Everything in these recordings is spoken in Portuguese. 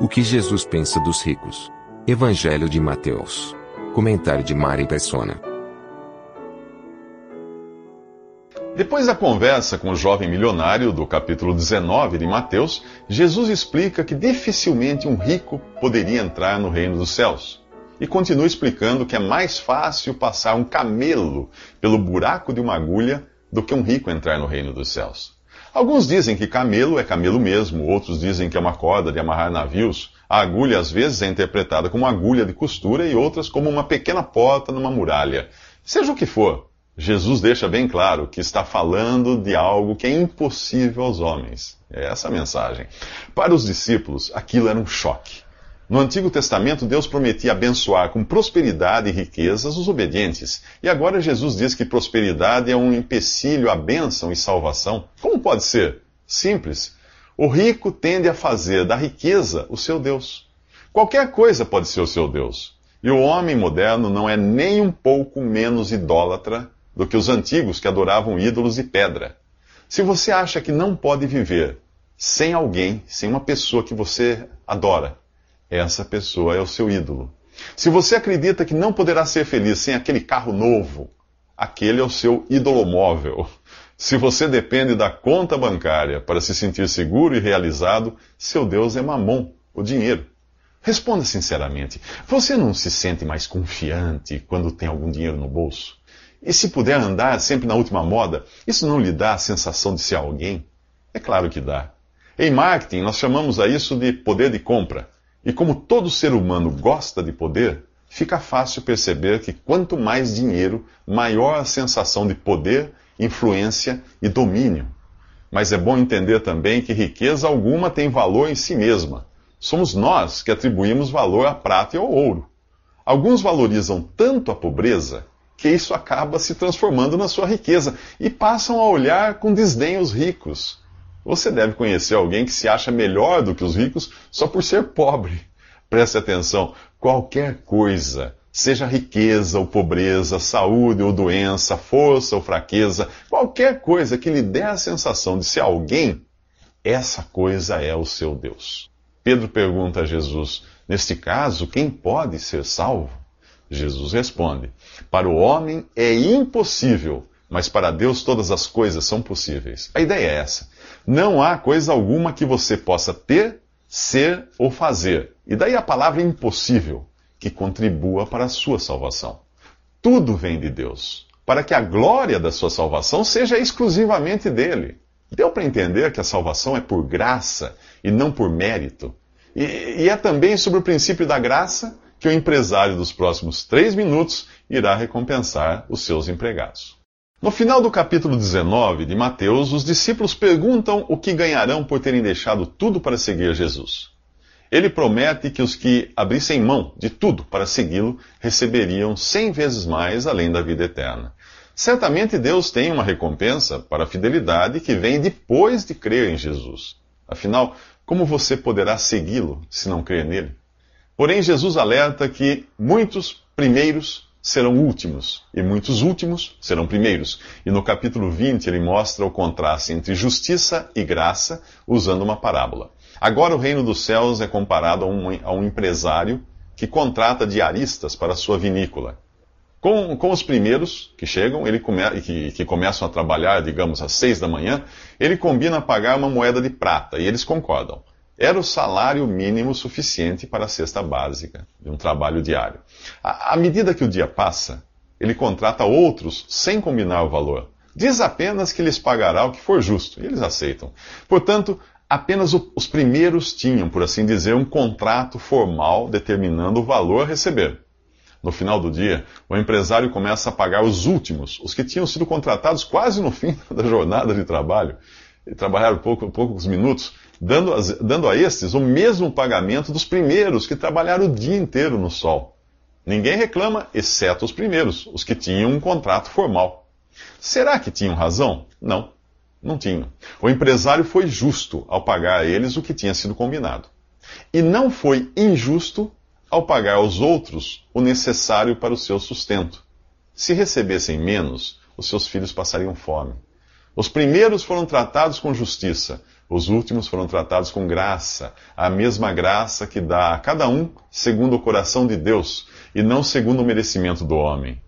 O que Jesus pensa dos ricos. Evangelho de Mateus. Comentário de Mari Persona. Depois da conversa com o jovem milionário do capítulo 19 de Mateus, Jesus explica que dificilmente um rico poderia entrar no reino dos céus. E continua explicando que é mais fácil passar um camelo pelo buraco de uma agulha do que um rico entrar no reino dos céus. Alguns dizem que camelo é camelo mesmo, outros dizem que é uma corda de amarrar navios. A agulha às vezes é interpretada como agulha de costura e outras como uma pequena porta numa muralha. Seja o que for, Jesus deixa bem claro que está falando de algo que é impossível aos homens. É essa a mensagem. Para os discípulos, aquilo era um choque. No Antigo Testamento, Deus prometia abençoar com prosperidade e riquezas os obedientes. E agora Jesus diz que prosperidade é um empecilho à bênção e salvação. Como pode ser? Simples. O rico tende a fazer da riqueza o seu Deus. Qualquer coisa pode ser o seu Deus. E o homem moderno não é nem um pouco menos idólatra do que os antigos que adoravam ídolos de pedra. Se você acha que não pode viver sem alguém, sem uma pessoa que você adora, essa pessoa é o seu ídolo. Se você acredita que não poderá ser feliz sem aquele carro novo, aquele é o seu móvel. Se você depende da conta bancária para se sentir seguro e realizado, seu Deus é mamon, o dinheiro. Responda sinceramente: você não se sente mais confiante quando tem algum dinheiro no bolso? E se puder andar sempre na última moda, isso não lhe dá a sensação de ser alguém? É claro que dá. Em marketing, nós chamamos a isso de poder de compra. E como todo ser humano gosta de poder, fica fácil perceber que quanto mais dinheiro, maior a sensação de poder, influência e domínio. Mas é bom entender também que riqueza alguma tem valor em si mesma. Somos nós que atribuímos valor à prata e ao ouro. Alguns valorizam tanto a pobreza que isso acaba se transformando na sua riqueza e passam a olhar com desdém os ricos. Você deve conhecer alguém que se acha melhor do que os ricos só por ser pobre. Preste atenção: qualquer coisa, seja riqueza ou pobreza, saúde ou doença, força ou fraqueza, qualquer coisa que lhe dê a sensação de ser alguém, essa coisa é o seu Deus. Pedro pergunta a Jesus: Neste caso, quem pode ser salvo? Jesus responde: Para o homem é impossível, mas para Deus todas as coisas são possíveis. A ideia é essa. Não há coisa alguma que você possa ter, ser ou fazer. E daí a palavra impossível, que contribua para a sua salvação. Tudo vem de Deus, para que a glória da sua salvação seja exclusivamente dele. Deu para entender que a salvação é por graça e não por mérito. E, e é também sobre o princípio da graça que o empresário dos próximos três minutos irá recompensar os seus empregados. No final do capítulo 19 de Mateus, os discípulos perguntam o que ganharão por terem deixado tudo para seguir Jesus. Ele promete que os que abrissem mão de tudo para segui-lo receberiam cem vezes mais além da vida eterna. Certamente Deus tem uma recompensa para a fidelidade que vem depois de crer em Jesus. Afinal, como você poderá segui-lo se não crer nele? Porém, Jesus alerta que muitos primeiros serão últimos, e muitos últimos serão primeiros. E no capítulo 20 ele mostra o contraste entre justiça e graça, usando uma parábola. Agora o reino dos céus é comparado a um, a um empresário que contrata diaristas para sua vinícola. Com, com os primeiros que chegam, ele come, que, que começam a trabalhar, digamos, às seis da manhã, ele combina pagar uma moeda de prata, e eles concordam era o salário mínimo suficiente para a cesta básica de um trabalho diário. À, medida que o dia passa, ele contrata outros sem combinar o valor. Diz apenas que lhes pagará o que for justo, e eles aceitam. Portanto, apenas o, os primeiros tinham, por assim dizer, um contrato formal determinando o valor a receber. No final do dia, o empresário começa a pagar os últimos, os que tinham sido contratados quase no fim da jornada de trabalho, e trabalharam pouco, poucos minutos, dando, dando a estes o mesmo pagamento dos primeiros que trabalharam o dia inteiro no sol. Ninguém reclama, exceto os primeiros, os que tinham um contrato formal. Será que tinham razão? Não, não tinham. O empresário foi justo ao pagar a eles o que tinha sido combinado. E não foi injusto ao pagar aos outros o necessário para o seu sustento. Se recebessem menos, os seus filhos passariam fome. Os primeiros foram tratados com justiça, os últimos foram tratados com graça, a mesma graça que dá a cada um segundo o coração de Deus e não segundo o merecimento do homem.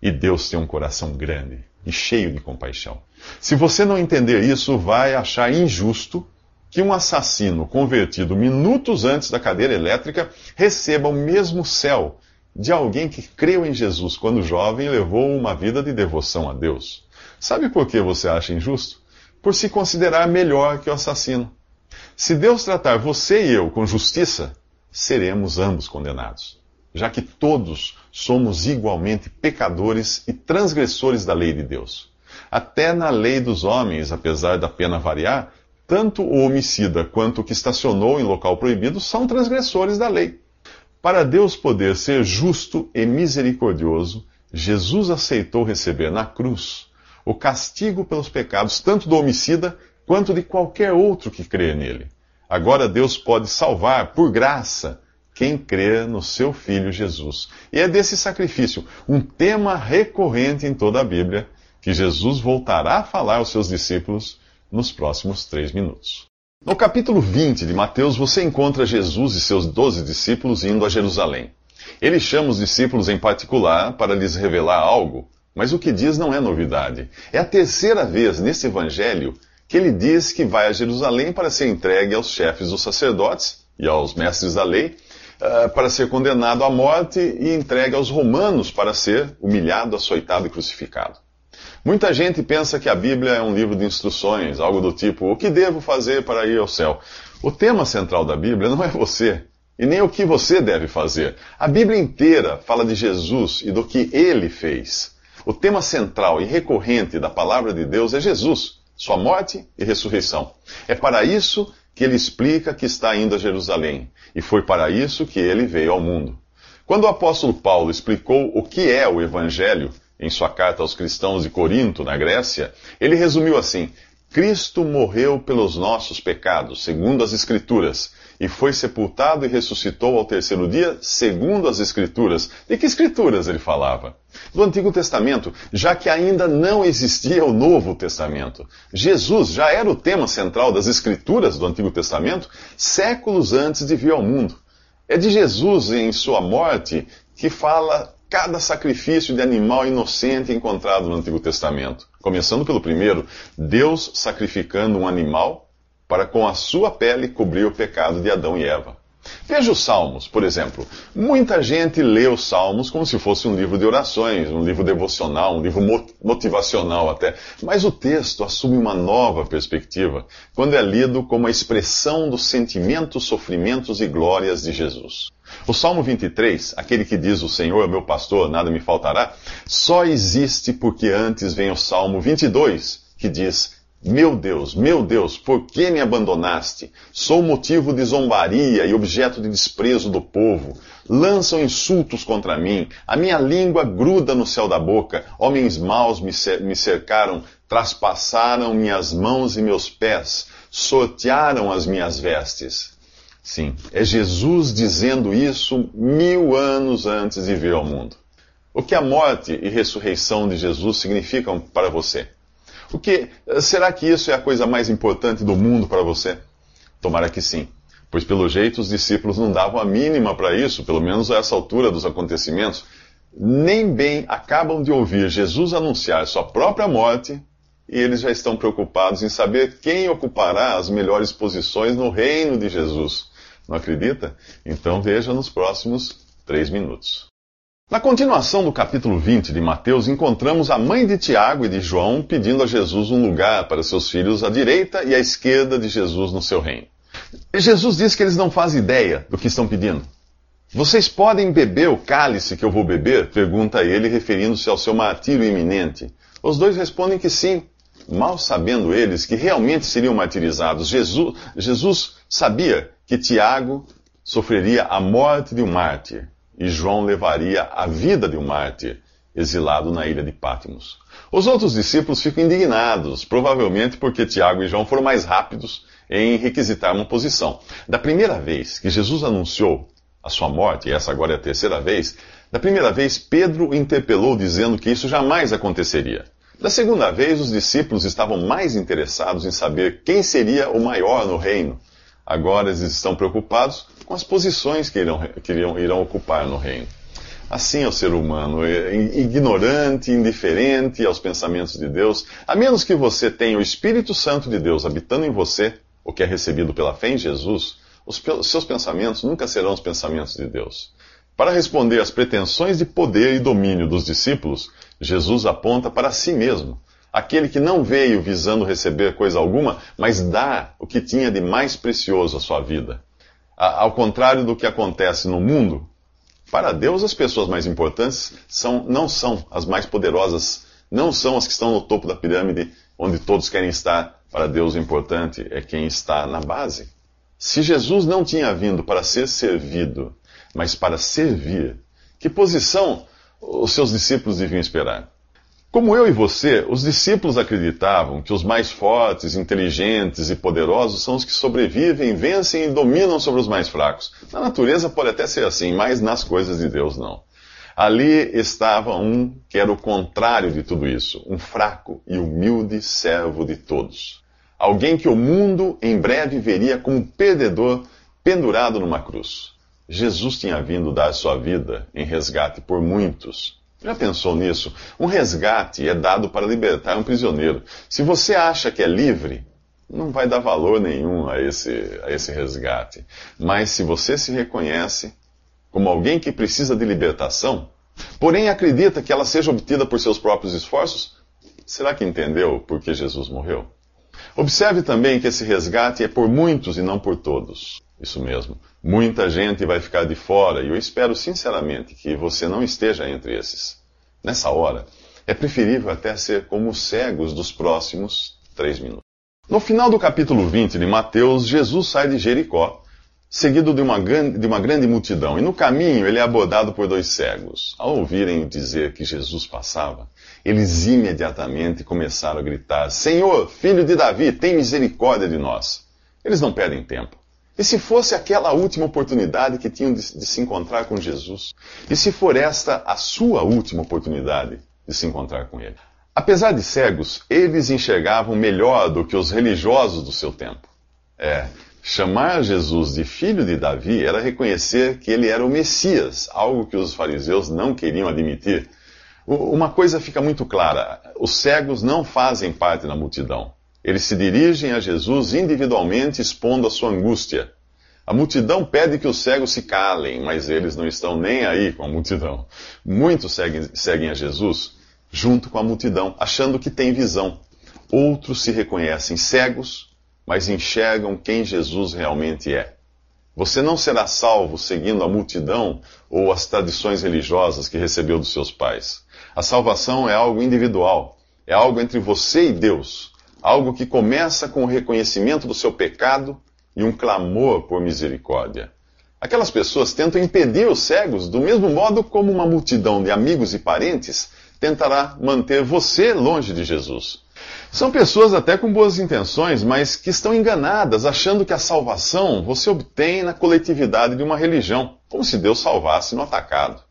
E Deus tem um coração grande e cheio de compaixão. Se você não entender isso, vai achar injusto que um assassino convertido minutos antes da cadeira elétrica receba o mesmo céu de alguém que creu em Jesus quando jovem e levou uma vida de devoção a Deus. Sabe por que você acha injusto? Por se considerar melhor que o assassino. Se Deus tratar você e eu com justiça, seremos ambos condenados, já que todos somos igualmente pecadores e transgressores da lei de Deus. Até na lei dos homens, apesar da pena variar, tanto o homicida quanto o que estacionou em local proibido são transgressores da lei. Para Deus poder ser justo e misericordioso, Jesus aceitou receber na cruz o castigo pelos pecados tanto do homicida quanto de qualquer outro que crê nele. Agora Deus pode salvar por graça quem crê no seu Filho Jesus. E é desse sacrifício, um tema recorrente em toda a Bíblia, que Jesus voltará a falar aos seus discípulos nos próximos três minutos. No capítulo 20 de Mateus, você encontra Jesus e seus doze discípulos indo a Jerusalém. Ele chama os discípulos em particular para lhes revelar algo, mas o que diz não é novidade. É a terceira vez nesse evangelho que ele diz que vai a Jerusalém para ser entregue aos chefes dos sacerdotes e aos mestres da lei, uh, para ser condenado à morte e entregue aos romanos para ser humilhado, açoitado e crucificado. Muita gente pensa que a Bíblia é um livro de instruções, algo do tipo: o que devo fazer para ir ao céu? O tema central da Bíblia não é você, e nem o que você deve fazer. A Bíblia inteira fala de Jesus e do que ele fez. O tema central e recorrente da palavra de Deus é Jesus, sua morte e ressurreição. É para isso que ele explica que está indo a Jerusalém, e foi para isso que ele veio ao mundo. Quando o apóstolo Paulo explicou o que é o Evangelho, em sua carta aos cristãos de Corinto, na Grécia, ele resumiu assim: Cristo morreu pelos nossos pecados, segundo as Escrituras, e foi sepultado e ressuscitou ao terceiro dia, segundo as Escrituras. De que Escrituras ele falava? Do Antigo Testamento, já que ainda não existia o Novo Testamento. Jesus já era o tema central das Escrituras do Antigo Testamento séculos antes de vir ao mundo. É de Jesus em sua morte que fala cada sacrifício de animal inocente encontrado no Antigo Testamento. Começando pelo primeiro, Deus sacrificando um animal para com a sua pele cobrir o pecado de Adão e Eva. Veja os Salmos, por exemplo. Muita gente lê os Salmos como se fosse um livro de orações, um livro devocional, um livro motivacional até. Mas o texto assume uma nova perspectiva quando é lido como a expressão dos sentimentos, sofrimentos e glórias de Jesus. O Salmo 23, aquele que diz o Senhor é meu pastor, nada me faltará, só existe porque antes vem o Salmo 22, que diz meu Deus, meu Deus, por que me abandonaste? Sou motivo de zombaria e objeto de desprezo do povo. Lançam insultos contra mim, a minha língua gruda no céu da boca. Homens maus me cercaram, traspassaram minhas mãos e meus pés, sortearam as minhas vestes. Sim, é Jesus dizendo isso mil anos antes de vir ao mundo. O que a morte e ressurreição de Jesus significam para você? O que, será que isso é a coisa mais importante do mundo para você? Tomara que sim. Pois pelo jeito os discípulos não davam a mínima para isso, pelo menos a essa altura dos acontecimentos. Nem bem acabam de ouvir Jesus anunciar sua própria morte e eles já estão preocupados em saber quem ocupará as melhores posições no reino de Jesus. Não acredita? Então veja nos próximos três minutos. Na continuação do capítulo 20 de Mateus, encontramos a mãe de Tiago e de João pedindo a Jesus um lugar para seus filhos à direita e à esquerda de Jesus no seu reino. Jesus diz que eles não fazem ideia do que estão pedindo. Vocês podem beber o cálice que eu vou beber? pergunta ele, referindo-se ao seu martírio iminente. Os dois respondem que sim, mal sabendo eles que realmente seriam martirizados. Jesus, Jesus sabia que Tiago sofreria a morte de um mártir e João levaria a vida de um mártir, exilado na ilha de Patmos. Os outros discípulos ficam indignados, provavelmente porque Tiago e João foram mais rápidos em requisitar uma posição. Da primeira vez que Jesus anunciou a sua morte, e essa agora é a terceira vez, da primeira vez Pedro interpelou dizendo que isso jamais aconteceria. Da segunda vez, os discípulos estavam mais interessados em saber quem seria o maior no reino. Agora eles estão preocupados com as posições que irão, que irão, irão ocupar no reino. Assim é o ser humano, é ignorante, indiferente aos pensamentos de Deus, a menos que você tenha o Espírito Santo de Deus habitando em você, o que é recebido pela fé em Jesus, os seus pensamentos nunca serão os pensamentos de Deus. Para responder às pretensões de poder e domínio dos discípulos, Jesus aponta para si mesmo, aquele que não veio visando receber coisa alguma, mas dá o que tinha de mais precioso à sua vida. Ao contrário do que acontece no mundo, para Deus as pessoas mais importantes são, não são as mais poderosas, não são as que estão no topo da pirâmide, onde todos querem estar. Para Deus o importante é quem está na base. Se Jesus não tinha vindo para ser servido, mas para servir, que posição os seus discípulos deviam esperar? Como eu e você, os discípulos acreditavam que os mais fortes, inteligentes e poderosos são os que sobrevivem, vencem e dominam sobre os mais fracos. Na natureza pode até ser assim, mas nas coisas de Deus não. Ali estava um que era o contrário de tudo isso, um fraco e humilde servo de todos. Alguém que o mundo em breve veria como perdedor pendurado numa cruz. Jesus tinha vindo dar sua vida em resgate por muitos. Já pensou nisso? Um resgate é dado para libertar um prisioneiro. Se você acha que é livre, não vai dar valor nenhum a esse, a esse resgate. Mas se você se reconhece como alguém que precisa de libertação, porém acredita que ela seja obtida por seus próprios esforços, será que entendeu por que Jesus morreu? Observe também que esse resgate é por muitos e não por todos. Isso mesmo. Muita gente vai ficar de fora e eu espero sinceramente que você não esteja entre esses. Nessa hora, é preferível até ser como os cegos dos próximos três minutos. No final do capítulo 20 de Mateus, Jesus sai de Jericó, seguido de uma, grande, de uma grande multidão, e no caminho ele é abordado por dois cegos. Ao ouvirem dizer que Jesus passava, eles imediatamente começaram a gritar: Senhor, filho de Davi, tem misericórdia de nós. Eles não perdem tempo. E se fosse aquela última oportunidade que tinham de, de, se encontrar com Jesus? E se for esta a sua última oportunidade de se encontrar com Ele? Apesar de cegos, eles enxergavam melhor do que os religiosos do seu tempo. É, chamar Jesus de filho de Davi era reconhecer que ele era o Messias, algo que os fariseus não queriam admitir. Uma coisa fica muito clara: os cegos não fazem parte da multidão. Eles se dirigem a Jesus individualmente, expondo a sua angústia. A multidão pede que os cegos se calem, mas eles não estão nem aí com a multidão. Muitos seguem, seguem a Jesus junto com a multidão, achando que têm visão. Outros se reconhecem cegos, mas enxergam quem Jesus realmente é. Você não será salvo seguindo a multidão ou as tradições religiosas que recebeu dos seus pais. A salvação é algo individual, é algo entre você e Deus. Algo que começa com o reconhecimento do seu pecado e um clamor por misericórdia. Aquelas pessoas tentam impedir os cegos do mesmo modo como uma multidão de amigos e parentes tentará manter você longe de Jesus. São pessoas até com boas intenções, mas que estão enganadas, achando que a salvação você obtém na coletividade de uma religião, como se Deus salvasse no atacado.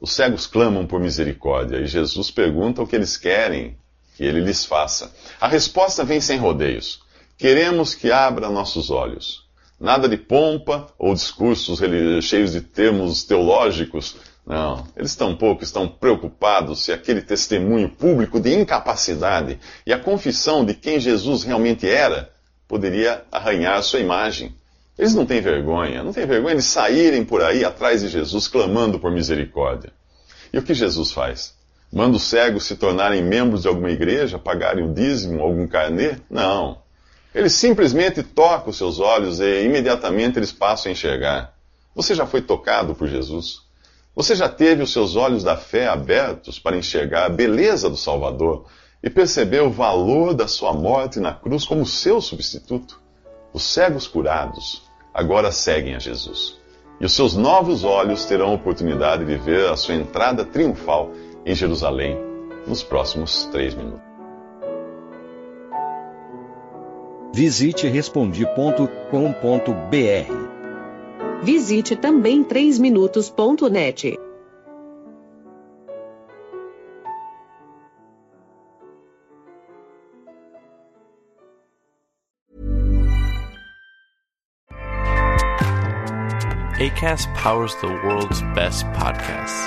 Os cegos clamam por misericórdia e Jesus pergunta o que eles querem que ele lhes faça. A resposta vem sem rodeios. Queremos que abra nossos olhos. Nada de pompa ou discursos cheios de termos teológicos. Não, eles tampouco estão preocupados se aquele testemunho público de incapacidade e a confissão de quem Jesus realmente era poderia arranhar sua imagem. Eles não têm vergonha, não têm vergonha de saírem por aí atrás de Jesus clamando por misericórdia. E o que Jesus faz? Manda os cegos se tornarem membros de alguma igreja, pagarem o dízimo, algum carnê? Não. Ele simplesmente toca os seus olhos e imediatamente eles passam a enxergar. Você já foi tocado por Jesus? Você já teve os seus olhos da fé abertos para enxergar a beleza do Salvador e perceber o valor da sua morte na cruz como seu substituto? Os cegos curados agora seguem a Jesus. E os seus novos olhos terão a oportunidade de ver a sua entrada triunfal em Jerusalém nos próximos três minutos. Visite respondi.com.br. Visite também 3minutos.net. ACAST powers the world's best podcasts.